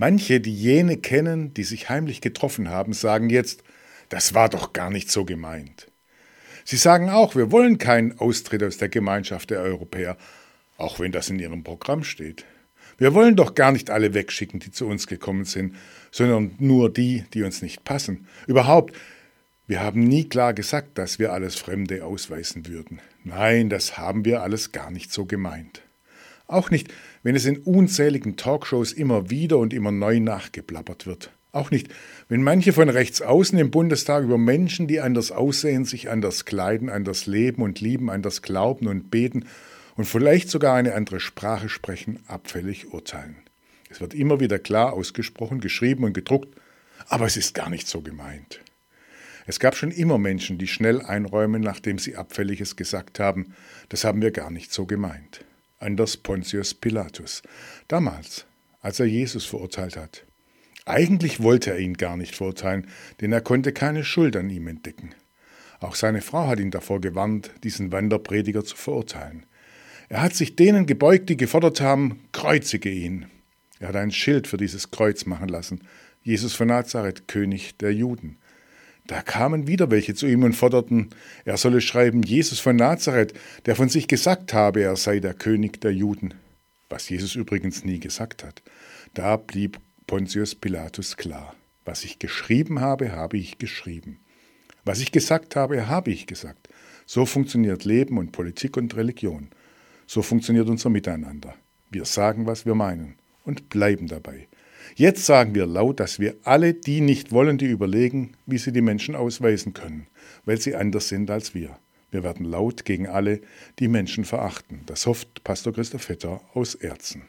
Manche, die jene kennen, die sich heimlich getroffen haben, sagen jetzt, das war doch gar nicht so gemeint. Sie sagen auch, wir wollen keinen Austritt aus der Gemeinschaft der Europäer, auch wenn das in ihrem Programm steht. Wir wollen doch gar nicht alle wegschicken, die zu uns gekommen sind, sondern nur die, die uns nicht passen. Überhaupt, wir haben nie klar gesagt, dass wir alles Fremde ausweisen würden. Nein, das haben wir alles gar nicht so gemeint. Auch nicht, wenn es in unzähligen Talkshows immer wieder und immer neu nachgeplappert wird. Auch nicht, wenn manche von rechts außen im Bundestag über Menschen, die anders aussehen, sich anders kleiden, anders leben und lieben, anders glauben und beten und vielleicht sogar eine andere Sprache sprechen, abfällig urteilen. Es wird immer wieder klar ausgesprochen, geschrieben und gedruckt, aber es ist gar nicht so gemeint. Es gab schon immer Menschen, die schnell einräumen, nachdem sie Abfälliges gesagt haben, das haben wir gar nicht so gemeint. Anders Pontius Pilatus, damals, als er Jesus verurteilt hat. Eigentlich wollte er ihn gar nicht verurteilen, denn er konnte keine Schuld an ihm entdecken. Auch seine Frau hat ihn davor gewarnt, diesen Wanderprediger zu verurteilen. Er hat sich denen gebeugt, die gefordert haben, kreuzige ihn. Er hat ein Schild für dieses Kreuz machen lassen. Jesus von Nazareth, König der Juden. Da kamen wieder welche zu ihm und forderten, er solle schreiben, Jesus von Nazareth, der von sich gesagt habe, er sei der König der Juden. Was Jesus übrigens nie gesagt hat. Da blieb Pontius Pilatus klar. Was ich geschrieben habe, habe ich geschrieben. Was ich gesagt habe, habe ich gesagt. So funktioniert Leben und Politik und Religion. So funktioniert unser Miteinander. Wir sagen, was wir meinen und bleiben dabei. Jetzt sagen wir laut, dass wir alle die nicht wollen, die überlegen, wie sie die Menschen ausweisen können, weil sie anders sind als wir. Wir werden laut gegen alle, die Menschen verachten. Das hofft Pastor Christoph Vetter aus Erzen.